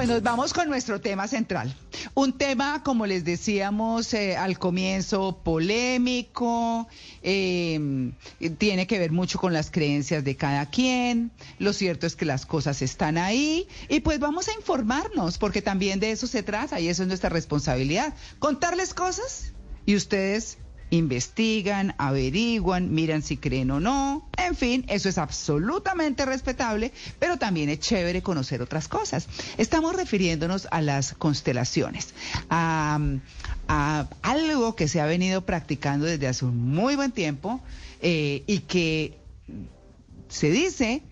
pues nos vamos con nuestro tema central. Un tema, como les decíamos eh, al comienzo, polémico, em, tiene que ver mucho con las creencias de cada quien. Lo cierto es que las cosas están ahí y pues vamos a informarnos, porque también de eso se trata y eso es nuestra responsabilidad. Contarles cosas y ustedes investigan, averiguan, miran si creen o no. En fin, eso es absolutamente respetable, pero también es chévere conocer otras cosas. Estamos refiriéndonos a las constelaciones, a, algo que se ha venido practicando desde hace un muy buen tiempo eh, y que se dice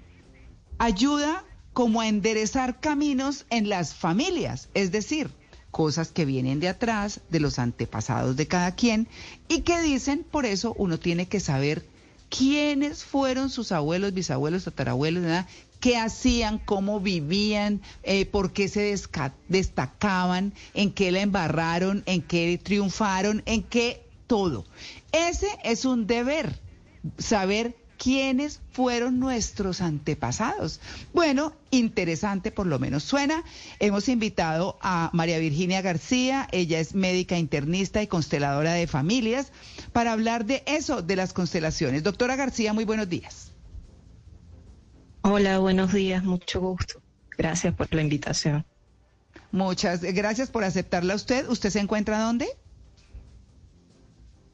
ayuda como a enderezar caminos en las familias, es decir, cosas que vienen de atrás, de los antepasados de cada quien, y que dicen, por eso uno tiene que saber quiénes fueron sus abuelos, bisabuelos, tatarabuelos, qué hacían, cómo vivían, eh, por qué se destacaban, en qué la embarraron, en qué triunfaron, en qué todo. Ese es un deber, saber quiénes fueron nuestros antepasados. Bueno, interesante por lo menos suena. Hemos invitado a María Virginia García, ella es médica internista y consteladora de familias, para hablar de eso, de las constelaciones. Doctora García, muy buenos días. Hola, buenos días, mucho gusto. Gracias por la invitación. Muchas gracias por aceptarla usted. ¿Usted se encuentra dónde?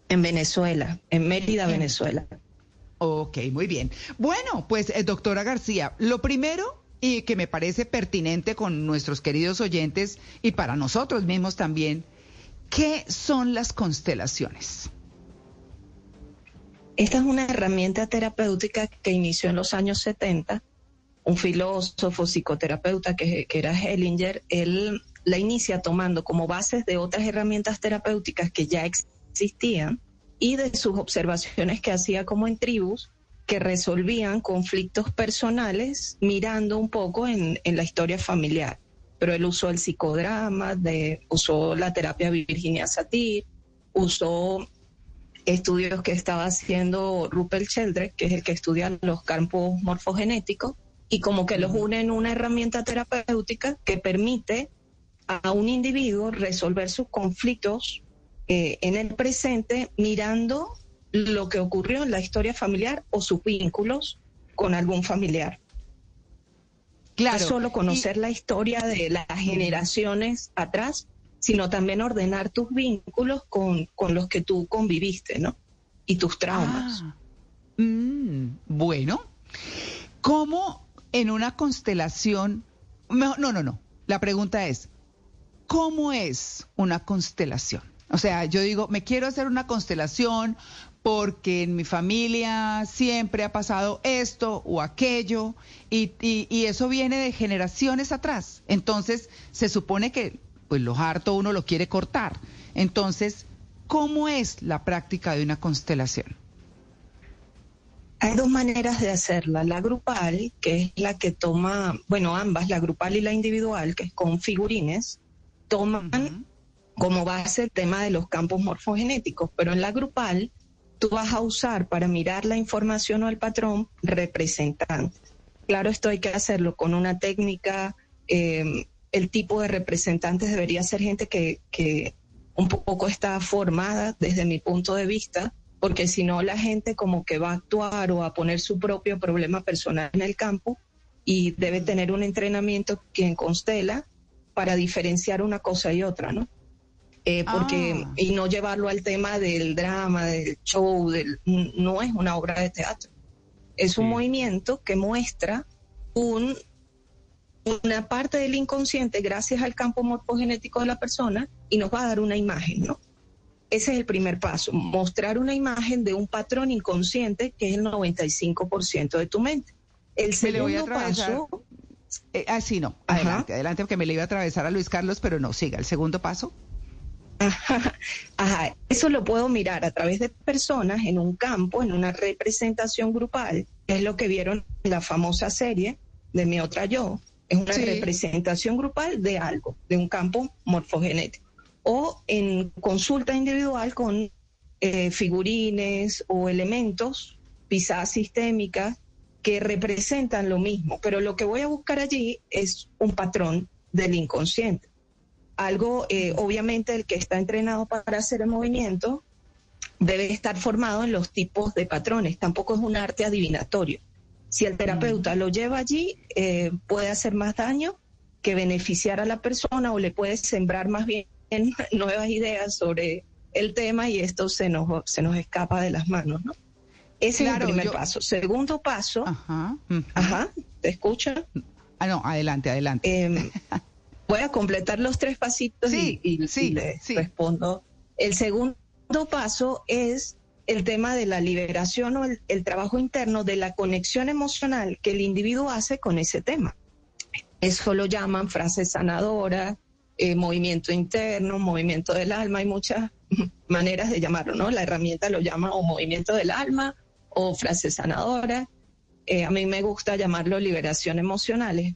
En Venezuela, en Mérida, Venezuela. Ok, muy bien. Bueno, pues eh, doctora García, lo primero y que me parece pertinente con nuestros queridos oyentes y para nosotros mismos también, ¿qué son las constelaciones? Esta es una herramienta terapéutica que inició en los años 70. Un filósofo, psicoterapeuta que, que era Hellinger, él la inicia tomando como bases de otras herramientas terapéuticas que ya existían y de sus observaciones que hacía como en tribus que resolvían conflictos personales mirando un poco en, la historia familiar. Pero él usó el psicodrama, de, usó la terapia Virginia Satir, usó estudios que estaba haciendo Rupert Sheldrake, que es el que estudia los campos morfogenéticos, y como que los une en una herramienta terapéutica que permite a un individuo resolver sus conflictos eh, en el presente mirando lo que ocurrió en la historia familiar o sus vínculos con algún familiar. Claro. No solo conocer la historia de las generaciones atrás, sino también ordenar tus vínculos con, los que tú conviviste, ¿no? Y tus traumas. Ah. Mm, bueno, ¿cómo en una constelación... No, no, no. La pregunta es, ¿cómo es una constelación? O sea, yo digo, me quiero hacer una constelación porque en mi familia siempre ha pasado esto o aquello y, eso viene de generaciones atrás. Entonces, se supone que pues lo harto uno lo quiere cortar. Entonces, ¿cómo es la práctica de una constelación? Hay dos maneras de hacerla. La grupal, que es la que toma, bueno, ambas, la grupal y la individual, que es con figurines, toman como base el tema de los campos morfogenéticos, pero en la grupal tú vas a usar para mirar la información o el patrón representantes. Claro, esto hay que hacerlo con una técnica, em, el tipo de representantes debería ser gente que, que un poco está formada desde mi punto de vista, porque si no la gente como que va a actuar o a poner su propio problema personal en el campo y debe tener un entrenamiento quien constela para diferenciar una cosa y otra, ¿no? Eh, porque ah. y no llevarlo al tema del drama, del show, del, no es una obra de teatro. Es un movimiento que muestra un, una parte del inconsciente gracias al campo morfogenético de la persona y nos va a dar una imagen, ¿no? Ese es el primer paso, mostrar una imagen de un patrón inconsciente que es el 95% de tu mente. El segundo paso... Eh, ah, sí, no. Adelante, adelante, porque me le iba a atravesar a Luis Carlos, pero no, siga. El segundo paso. Ajá, Eso lo puedo mirar a través de personas en un campo, en una representación grupal, es lo que vieron en la famosa serie de Mi Otra Yo. Es una representación grupal de algo, de un campo morfogenético. O en consulta individual con eh, figurines o elementos, pisadas sistémicas, que representan lo mismo. Pero lo que voy a buscar allí es un patrón del inconsciente. Algo, eh, obviamente, el que está entrenado para hacer el movimiento debe estar formado en los tipos de patrones, tampoco es un arte adivinatorio. Si el terapeuta lo lleva allí, eh, puede hacer más daño que beneficiar a la persona o le puede sembrar más bien nuevas ideas sobre el tema y esto se nos, se nos escapa de las manos, ¿no? Ese es el primer paso. Segundo paso, ajá, ajá ¿te escucha? Ah, no, adelante, adelante. Em, voy a completar los tres pasitos y, y, respondo. El segundo paso es el tema de la liberación o el, trabajo interno de la conexión emocional que el individuo hace con ese tema. Eso lo llaman frase sanadora, eh, movimiento interno, movimiento del alma, hay muchas maneras de llamarlo, ¿no? La herramienta lo llama o movimiento del alma o frase sanadora. Eh, a mí me gusta llamarlo liberación emocionales.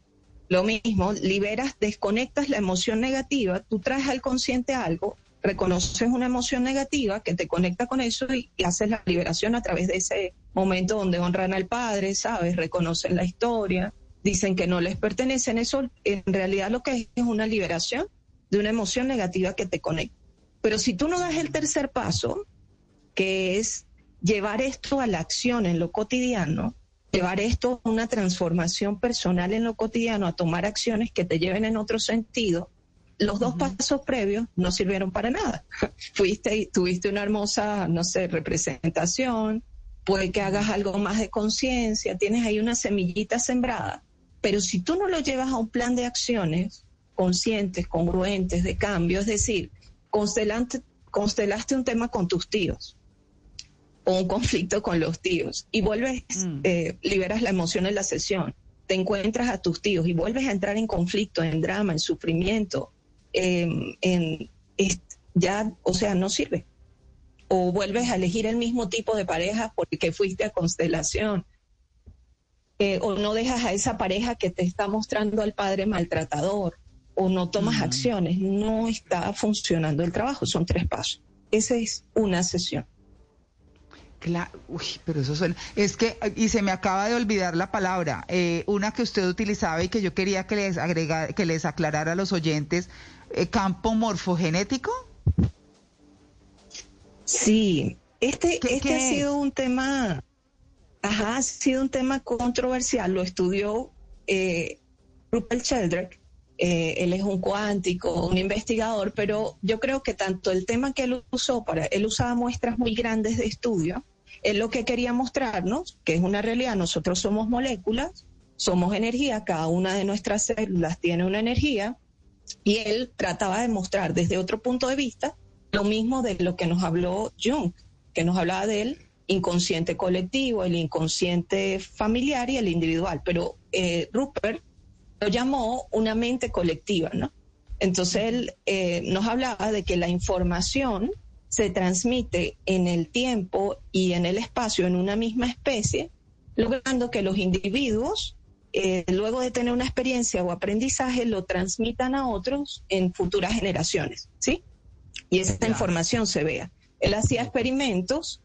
Lo mismo, liberas, desconectas la emoción negativa, tú traes al consciente algo reconoces una emoción negativa que te conecta con eso y, haces la liberación a través de ese momento donde honran al padre, ¿sabes? Reconocen la historia, dicen que no les pertenecen. Eso en realidad lo que es es una liberación de una emoción negativa que te conecta. Pero si tú no das el tercer paso, que es llevar esto a la acción en lo cotidiano, llevar esto a una transformación personal en lo cotidiano, a tomar acciones que te lleven en otro sentido, los dos pasos previos no sirvieron para nada. Fuiste y tuviste una hermosa, no sé, representación, puede que hagas algo más de conciencia, tienes ahí una semillita sembrada, pero si tú no lo llevas a un plan de acciones conscientes, congruentes, de cambio, es decir, constelaste un tema con tus tíos o un conflicto con los tíos y vuelves, mm. eh, liberas la emoción en la sesión, te encuentras a tus tíos y vuelves a entrar en conflicto, en drama, en sufrimiento, en, ya, o sea, no sirve. O vuelves a elegir el mismo tipo de pareja porque fuiste a constelación. Eh, o no dejas a esa pareja que te está mostrando al padre maltratador. O no tomas acciones. No está funcionando el trabajo. Son tres pasos. Esa es una sesión. Claro, uy, pero eso suena. Es que, y se me acaba de olvidar la palabra, eh, una que usted utilizaba y que yo quería que les agregara, que les aclarara a los oyentes, eh, campo morfogenético? Sí, este, este ha sido un tema, ajá, ha sido un tema controversial, lo estudió eh, Rupert Sheldrake, eh, él es un cuántico, un investigador, pero yo creo que tanto el tema que él usó para, él usaba muestras muy grandes de estudio, es lo que quería mostrarnos, que es una realidad, nosotros somos moléculas, somos energía, cada una de nuestras células tiene una energía, y él trataba de mostrar desde otro punto de vista lo mismo de lo que nos habló Jung, que nos hablaba del inconsciente colectivo, el inconsciente familiar y el individual. Pero eh, Rupert lo llamó una mente colectiva, ¿no? Entonces él eh, nos hablaba de que la información se transmite en el tiempo y en el espacio en una misma especie, logrando que los individuos eh, luego de tener una experiencia o aprendizaje, lo transmitan a otros en futuras generaciones, ¿sí? Y esa información se vea. Él hacía experimentos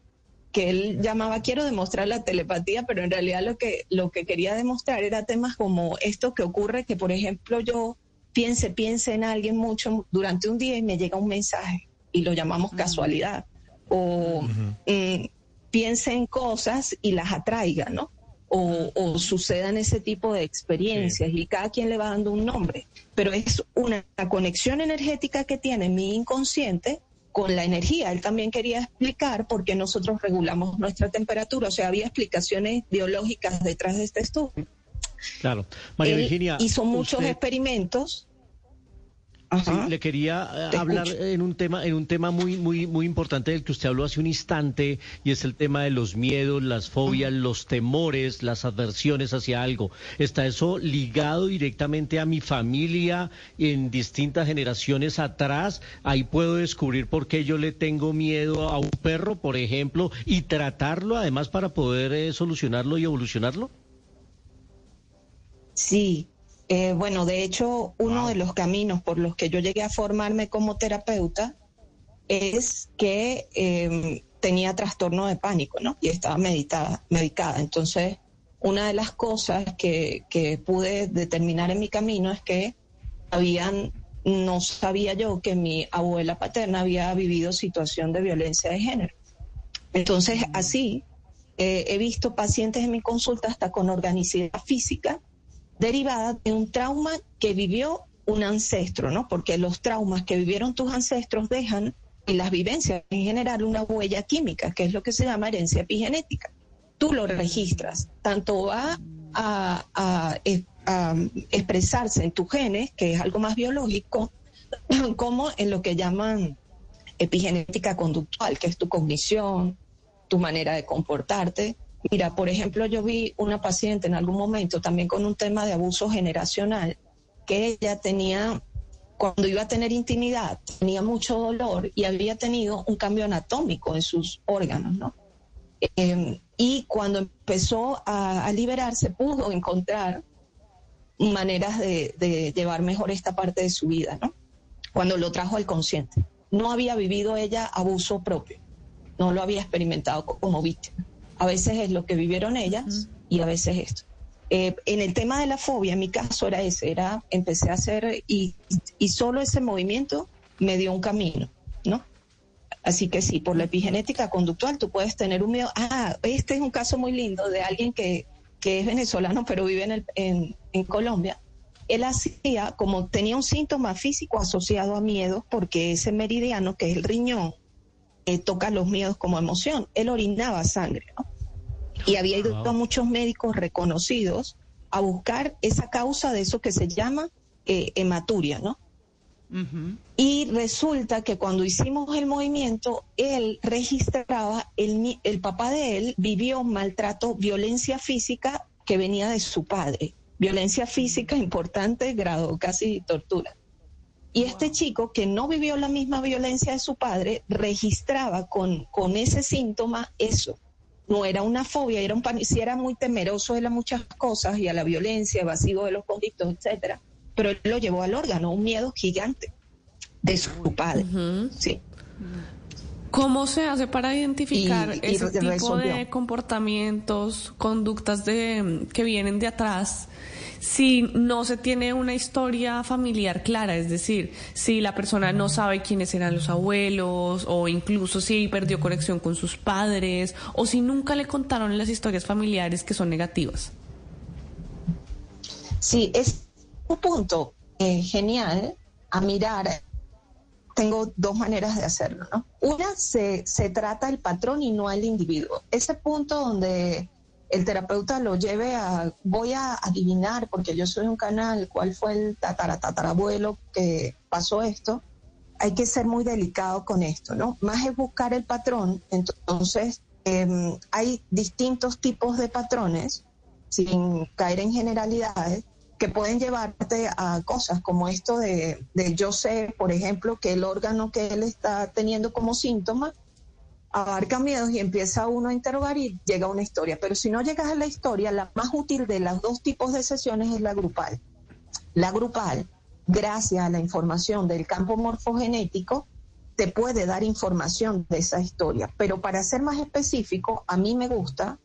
que él llamaba quiero demostrar la telepatía, pero en realidad lo que, lo que quería demostrar era temas como esto que ocurre, que por ejemplo yo piense, piense en alguien mucho durante un día y me llega un mensaje y lo llamamos casualidad. O mm, piense en cosas y las atraiga, ¿no? o, sucedan ese tipo de experiencias y cada quien le va dando un nombre, pero es una conexión energética que tiene mi inconsciente con la energía. Él también quería explicar por qué nosotros regulamos nuestra temperatura, o sea, había explicaciones biológicas detrás de este estudio. Claro. María Virginia. Hizo muchos experimentos le quería eh, hablar en un tema, en un tema muy, muy, muy importante del que usted habló hace un instante, y es el tema de los miedos, las fobias, los temores, las adversiones hacia algo. ¿Está eso ligado directamente a mi familia en distintas generaciones atrás? Ahí puedo descubrir por qué yo le tengo miedo a un perro, por ejemplo, y tratarlo además para poder eh, solucionarlo y evolucionarlo. Sí, eh, bueno, de hecho, uno de los caminos por los que yo llegué a formarme como terapeuta es que em, tenía trastorno de pánico, ¿no? Y estaba meditada, medicada. Entonces, una de las cosas que, que pude determinar en mi camino es que habían, no sabía yo que mi abuela paterna había vivido situación de violencia de género. Entonces, así eh, he visto pacientes en mi consulta hasta con organicidad física derivada de un trauma que vivió un ancestro, ¿no? Porque los traumas que vivieron tus ancestros dejan en las vivencias en general una huella química, que es lo que se llama herencia epigenética. Tú lo registras, tanto va a, a expresarse en tus genes, que es algo más biológico, como en lo que llaman epigenética conductual, que es tu cognición, tu manera de comportarte. Mira, por ejemplo, yo vi una paciente en algún momento también con un tema de abuso generacional, que ella tenía, cuando iba a tener intimidad, tenía mucho dolor y había tenido un cambio anatómico en sus órganos, ¿no? Em, y cuando empezó a, liberarse, pudo encontrar maneras de, de, llevar mejor esta parte de su vida, ¿no? Cuando lo trajo al consciente. No había vivido ella abuso propio no lo había experimentado como víctima. A veces es lo que vivieron ellas y a veces esto. Eh, en el tema de la fobia, en mi caso era ese, era, empecé a hacer y, y solo ese movimiento me dio un camino, ¿no? Así que sí, por la epigenética conductual tú puedes tener un miedo. Ah, este es un caso muy lindo de alguien que, que es venezolano pero vive en, el, en, en Colombia. Él hacía, como tenía un síntoma físico asociado a miedo, porque ese meridiano, que es el riñón, eh, toca los miedos como emoción. Él orinaba sangre, ¿no? Y había ido a muchos médicos reconocidos a buscar esa causa de eso que se llama eh, hematuria, ¿no? Y resulta que cuando hicimos el movimiento, él registraba, el, el papá de él vivió maltrato, violencia física que venía de su padre. Violencia física importante, grado casi tortura. Y este chico que no vivió la misma violencia de su padre registraba con, con ese síntoma eso. No era una fobia, era un si era muy temeroso de las muchas cosas y a la violencia, evasivo de los conflictos, etcétera, pero él lo llevó al órgano, un miedo gigante de su padre. Sí. ¿Cómo se hace para identificar ese tipo de comportamientos, conductas de, que vienen de atrás si no se tiene una historia familiar clara, es decir, si la persona no sabe quiénes eran los abuelos o incluso si perdió conexión con sus padres o si nunca le contaron las historias familiares que son negativas. Sí, es un punto eh, genial a mirar. Tengo dos maneras de hacerlo, ¿no? Una, se, se trata el patrón y no el individuo. Ese punto donde el terapeuta lo lleve a, voy a adivinar, porque yo soy un canal, cuál fue el tataratatarabuelo que pasó esto, hay que ser muy delicado con esto, ¿no? Más es buscar el patrón, entonces em, hay distintos tipos de patrones, sin caer en generalidades, que pueden llevarte a cosas como esto de, de yo sé, por ejemplo, que el órgano que él está teniendo como síntoma abarca miedos y empieza uno a interrogar y llega una historia. Pero si no llegas a la historia, la más útil de los dos tipos de sesiones es la grupal. La grupal, gracias a la información del campo morfogenético, te puede dar información de esa historia. Pero para ser más específico, a mí me gusta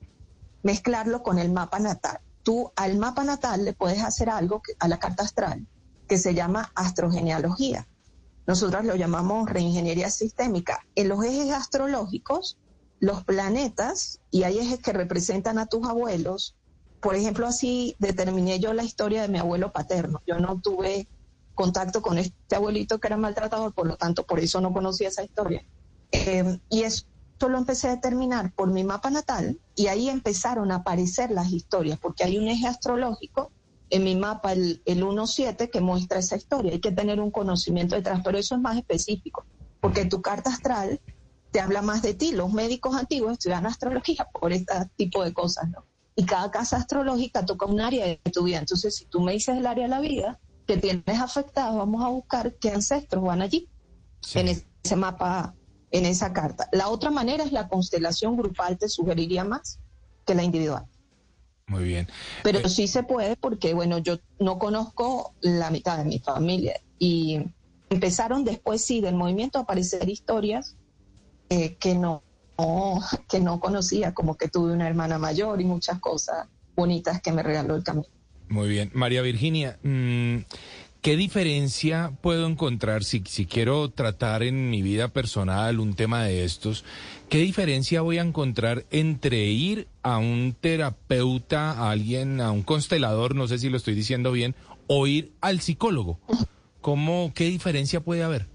mezclarlo con el mapa natal. Tú al mapa natal le puedes hacer algo a la carta astral que se llama astrogenealogía. Nosotros lo llamamos reingeniería sistémica. En los ejes astrológicos, los planetas, y hay ejes que representan a tus abuelos, por ejemplo, así determiné yo la historia de mi abuelo paterno. Yo no tuve contacto con este abuelito que era maltratador, por lo tanto, por eso no conocía esa historia. Eh, y eso lo empecé a determinar por mi mapa natal y ahí empezaron a aparecer las historias, porque hay un eje astrológico en mi mapa el, el 1.7 que muestra esa historia. Hay que tener un conocimiento detrás, pero eso es más específico, porque tu carta astral te habla más de ti. Los médicos antiguos estudian astrología por este tipo de cosas, ¿no? Y cada casa astrológica toca un área de tu vida. Entonces, si tú me dices el área de la vida que tienes afectado, vamos a buscar qué ancestros van allí, en ese mapa, en esa carta. La otra manera es la constelación grupal, te sugeriría más que la individual. Muy bien. Pero sí se puede porque, bueno, yo no conozco la mitad de mi familia y empezaron después, sí, del movimiento a aparecer historias eh, que no, que no conocía, como que tuve una hermana mayor y muchas cosas bonitas que me regaló el camino. Muy bien. María Virginia, mm, ¿Qué diferencia puedo encontrar si, si quiero tratar en mi vida personal un tema de estos? ¿Qué diferencia voy a encontrar entre ir a un terapeuta, a alguien, a un constelador, no sé si lo estoy diciendo bien, o ir al psicólogo? ¿Cómo, ¿Qué diferencia puede haber?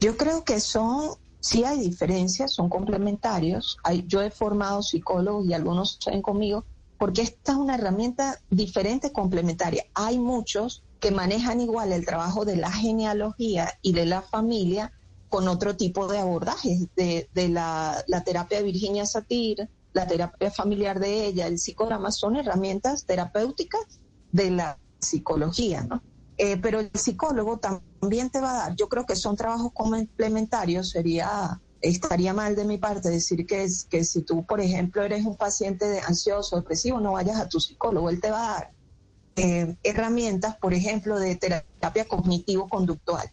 Yo creo que son, sí hay diferencias, son complementarios. Hay, yo he formado psicólogos y algunos están conmigo porque esta es una herramienta diferente, complementaria. Hay muchos que manejan igual el trabajo de la genealogía y de la familia con otro tipo de abordajes, de, la, terapia de Virginia Satir, la terapia familiar de ella, el psicograma, son herramientas terapéuticas de la psicología, ¿no? Eh, pero el psicólogo también te va a dar, yo creo que son trabajos complementarios, sería estaría mal de mi parte decir que, es, que si tú, por ejemplo, eres un paciente de ansioso, depresivo, no vayas a tu psicólogo, él te va a dar eh, herramientas, por ejemplo, de terapia cognitivo-conductual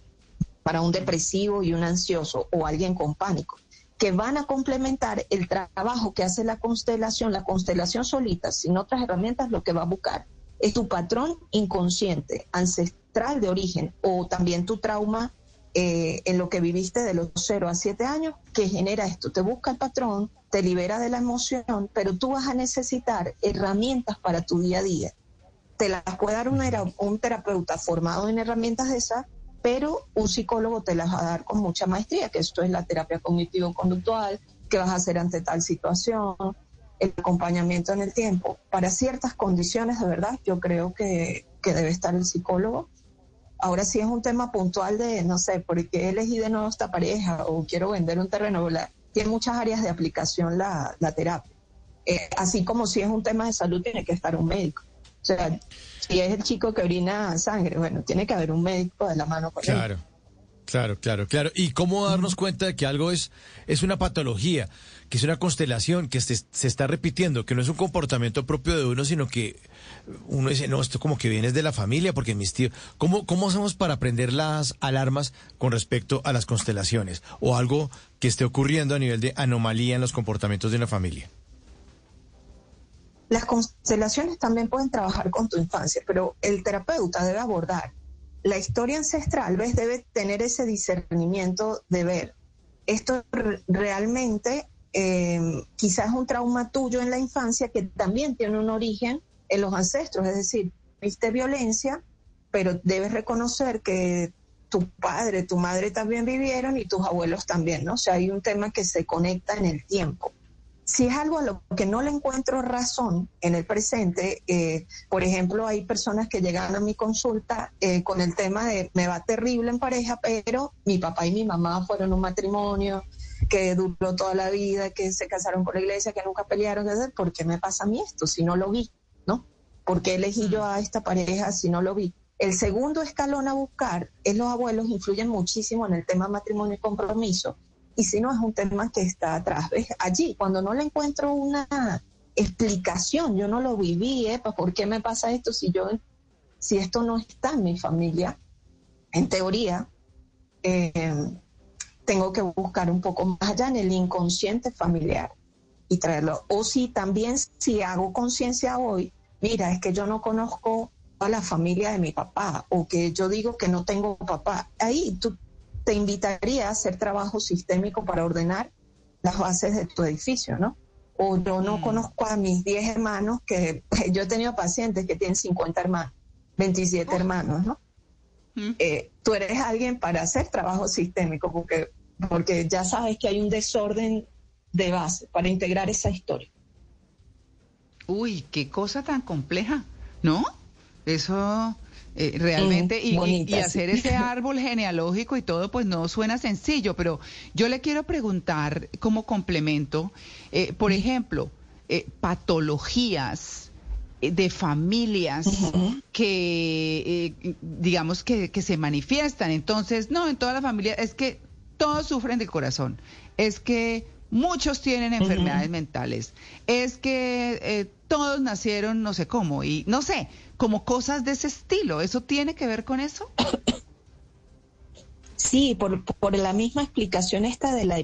para un depresivo y un ansioso o alguien con pánico, que van a complementar el trabajo que hace la constelación, la constelación solita, sin otras herramientas, lo que va a buscar es tu patrón inconsciente, ancestral de origen, o también tu trauma eh, en lo que viviste de los 0 a 7 años que genera esto. Te busca el patrón, te libera de la emoción, pero tú vas a necesitar herramientas para tu día a día. Te las puede dar un terapeuta formado en herramientas de esas, pero un psicólogo te las va a dar con mucha maestría, que esto es la terapia cognitivo-conductual, que vas a hacer ante tal situación, el acompañamiento en el tiempo. Para ciertas condiciones, de verdad, yo creo que debe estar el psicólogo Ahora sí es un tema puntual de, no sé, ¿por qué elegí de nuevo esta pareja o quiero vender un terreno? tiene muchas áreas de aplicación la, terapia. Eh, así como si es un tema de salud, tiene que estar un médico. O sea, si es el chico que orina sangre, bueno, tiene que haber un médico de la mano con claro. Claro, claro, claro. ¿Y cómo darnos cuenta de que algo es, es una patología, que es una constelación, que se, se, está repitiendo, que no es un comportamiento propio de uno, sino que uno dice, no, esto como que viene de la familia, porque mis tíos... ¿Cómo, ¿Cómo hacemos para aprender las alarmas con respecto a las constelaciones o algo que esté ocurriendo a nivel de anomalía en los comportamientos de una familia? Las constelaciones también pueden trabajar con tu infancia, pero el terapeuta debe abordar la historia ancestral, ¿ves? Debe tener ese discernimiento de ver, esto realmente eh, quizás es un trauma tuyo en la infancia que también tiene un origen en los ancestros, es decir, viste violencia, pero debes reconocer que tu padre, tu madre también vivieron y tus abuelos también, ¿no? O sea, hay un tema que se conecta en el tiempo si es algo a lo que no le encuentro razón en el presente, eh, por ejemplo, hay personas que llegan a mi consulta eh, con el tema de me va terrible en pareja, pero mi papá y mi mamá fueron un matrimonio que duró toda la vida, que se casaron por la iglesia, que nunca pelearon, ¿por qué me pasa a mí esto si no lo vi? ¿No? ¿Por qué elegí yo a esta pareja si no lo vi? El segundo escalón a buscar es los abuelos influyen muchísimo en el tema matrimonio y compromiso y si no es un tema que está atrás. ¿Ves? Allí, cuando no le encuentro una explicación, yo no lo viví, ¿eh? ¿por qué me pasa esto si yo, si esto no está en mi familia? En teoría, eh, tengo que buscar un poco más allá en el inconsciente familiar y traerlo. O si también, si hago conciencia hoy, mira, es que yo no conozco a la familia de mi papá o que yo digo que no tengo papá, ahí tú te invitaría a hacer trabajo sistémico para ordenar las bases de tu edificio, ¿no? O yo no mm. conozco a mis 10 hermanos, que yo he tenido pacientes que tienen 50 hermanos, 27 hermanos, ¿no? Mm. Eh, tú eres alguien para hacer trabajo sistémico, porque, porque ya sabes que hay un desorden de base para integrar esa historia. Uy, qué cosa tan compleja, ¿no? Eso eh, realmente, y, hacer ese árbol genealógico y todo, pues no suena sencillo, pero yo le quiero preguntar como complemento, eh, por ejemplo, eh, patologías de familias que, digamos, que, que se manifiestan. Entonces, no, en toda la familia, es que todos sufren del corazón, es que muchos tienen enfermedades mentales, es que todos nacieron no sé cómo, y no sé, como cosas de ese estilo. ¿Eso tiene que ver con eso? Sí, por, por la misma explicación esta de la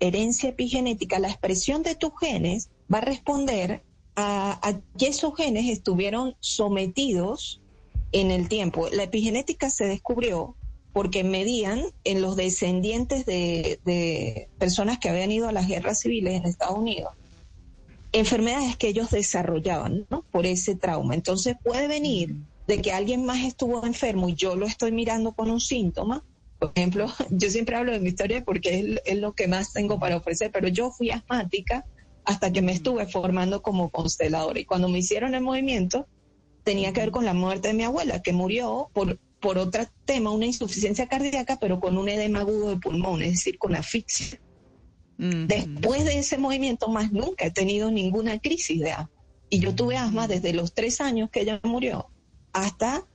herencia epigenética, la expresión de tus genes va a responder a, que esos genes estuvieron sometidos en el tiempo. La epigenética se descubrió porque medían en los descendientes de, personas que habían ido a las guerras civiles en Estados Unidos enfermedades que ellos desarrollaban ¿no? por ese trauma. Entonces puede venir de que alguien más estuvo enfermo y yo lo estoy mirando con un síntoma. Por ejemplo, yo siempre hablo de mi historia porque es, lo que más tengo para ofrecer, pero yo fui asmática hasta que me estuve formando como consteladora y cuando me hicieron el movimiento tenía que ver con la muerte de mi abuela, que murió por por otro tema, una insuficiencia cardíaca, pero con un edema agudo de pulmón, es decir, con asfixia. Después de ese movimiento, más nunca he tenido ninguna crisis de asma. Y yo tuve asma desde los tres años que ella murió hasta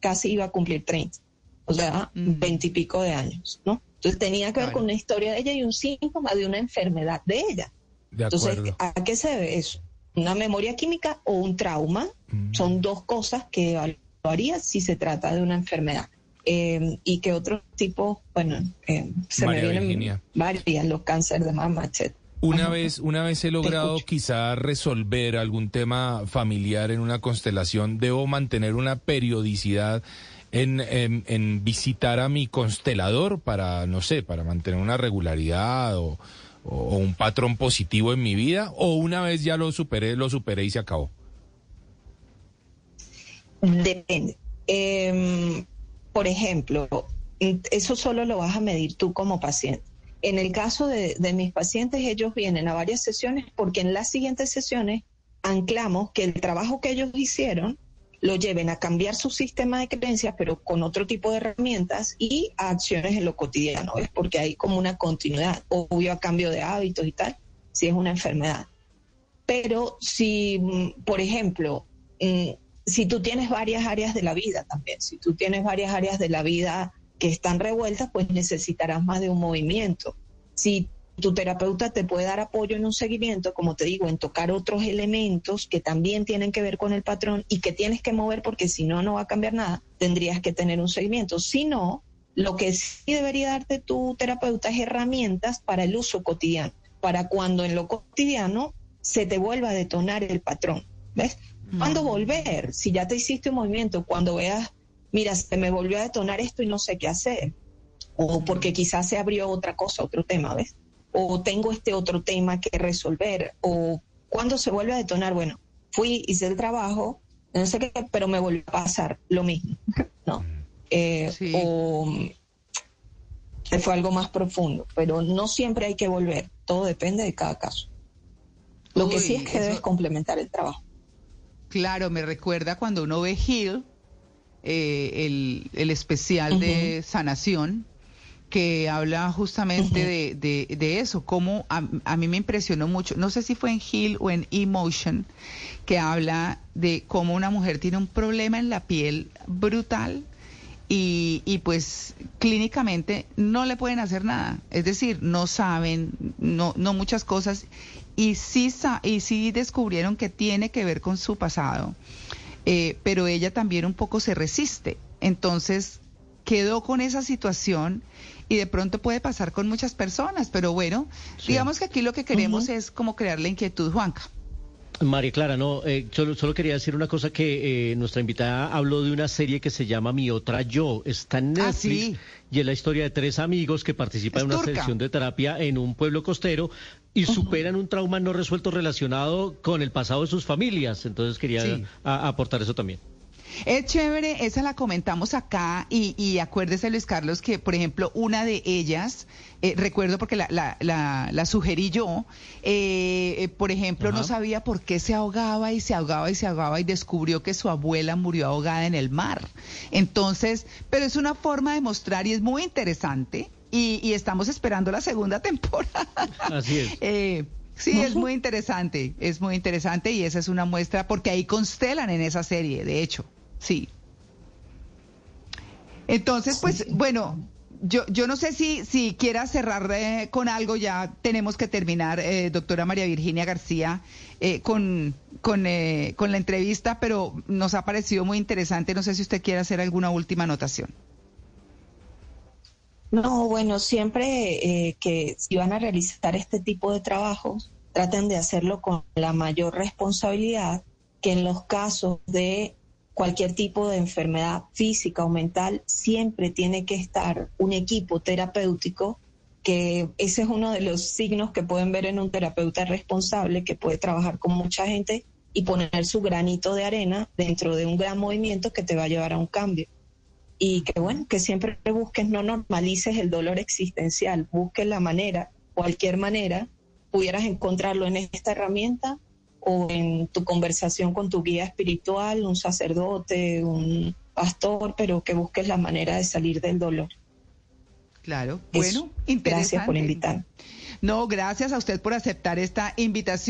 casi iba a cumplir 30, o sea, veintipico de años, ¿no? Entonces tenía que ver con una historia de ella y un síntoma de una enfermedad de ella. Entonces, ¿a qué se debe eso? ¿Una memoria química o un trauma? Son dos cosas que haría si se trata de una enfermedad. Eh, y que otro tipo, bueno, eh, se me vienen varias, los cánceres de mama, etc. Una vez, una vez he logrado quizá resolver algún tema familiar en una constelación, debo mantener una periodicidad en, en, visitar a mi constelador para, no sé, para mantener una regularidad o, o, un patrón positivo en mi vida, o una vez ya lo superé, lo superé y se acabó. Depende. Em, por ejemplo, eso solo lo vas a medir tú como paciente. En el caso de, mis pacientes, ellos vienen a varias sesiones porque en las siguientes sesiones anclamos que el trabajo que ellos hicieron lo lleven a cambiar su sistema de creencias, pero con otro tipo de herramientas y a acciones en lo cotidiano, es porque hay como una continuidad, obvio a cambio de hábitos y tal, si es una enfermedad. Pero si, mm, por ejemplo, mm, si tú tienes varias áreas de la vida también, si tú tienes varias áreas de la vida que están revueltas, pues necesitarás más de un movimiento. Si tu terapeuta te puede dar apoyo en un seguimiento, como te digo, en tocar otros elementos que también tienen que ver con el patrón y que tienes que mover porque si no, no va a cambiar nada, tendrías que tener un seguimiento. Si no, lo que sí debería darte tu terapeuta es herramientas para el uso cotidiano, para cuando en lo cotidiano se te vuelva a detonar el patrón. ¿Ves? ¿Cuándo volver? Si ya te hiciste un movimiento, cuando veas, mira, se me volvió a detonar esto y no sé qué hacer. O porque quizás se abrió otra cosa, otro tema, ¿ves? O tengo este otro tema que resolver. O cuando se vuelve a detonar, bueno, fui, hice el trabajo, no sé qué, pero me volvió a pasar lo mismo, ¿no? Eh, o fue algo más profundo, pero no siempre hay que volver, todo depende de cada caso. Lo que sí es que debes complementar el trabajo. Claro, me recuerda cuando uno ve Hill, eh, el, especial de sanación, que habla justamente de, eso, como a, mí me impresionó mucho, no sé si fue en Hill o en Emotion, que habla de cómo una mujer tiene un problema en la piel brutal y, y, pues clínicamente no le pueden hacer nada, es decir, no saben, no, no muchas cosas y sí, y sí descubrieron que tiene que ver con su pasado, eh, pero ella también un poco se resiste. Entonces quedó con esa situación y de pronto puede pasar con muchas personas, pero bueno, digamos que aquí lo que queremos es como crear la inquietud, Juanca. María Clara, no, eh, solo, solo, quería decir una cosa que eh, nuestra invitada habló de una serie que se llama Mi Otra Yo, está en ah, Netflix y es la historia de tres amigos que participan en una sesión de terapia en un pueblo costero y superan un trauma no resuelto relacionado con el pasado de sus familias. Entonces quería aportar eso también. Es chévere, esa la comentamos acá y, y acuérdese Luis Carlos que, por ejemplo, una de ellas, eh, recuerdo porque la, la, la, sugerí yo, eh, eh, por ejemplo, no sabía por qué se ahogaba y se ahogaba y se ahogaba y descubrió que su abuela murió ahogada en el mar. Entonces, pero es una forma de mostrar y es muy interesante y, y estamos esperando la segunda temporada. Así es. Sí, es muy interesante, es muy interesante y esa es una muestra porque ahí constelan en esa serie, de hecho. Sí. Entonces, pues, bueno, yo, yo no sé si, si quiera cerrar eh, con algo, ya tenemos que terminar, eh, doctora María Virginia García, eh, con, con, con la entrevista, pero nos ha parecido muy interesante. No sé si usted quiere hacer alguna última anotación. No, bueno, siempre que si van a realizar este tipo de trabajos, traten de hacerlo con la mayor responsabilidad que en los casos de cualquier tipo de enfermedad física o mental, siempre tiene que estar un equipo terapéutico, que ese es uno de los signos que pueden ver en un terapeuta responsable que puede trabajar con mucha gente y poner su granito de arena dentro de un gran movimiento que te va a llevar a un cambio. Y que bueno, que siempre busques, no normalices el dolor existencial, busques la manera, cualquier manera, pudieras encontrarlo en esta herramienta o en tu conversación con tu guía espiritual, un sacerdote, un pastor, pero que busques la manera de salir del dolor. Claro, bueno, interesante. Gracias por invitar. No, gracias a usted por aceptar esta invitación.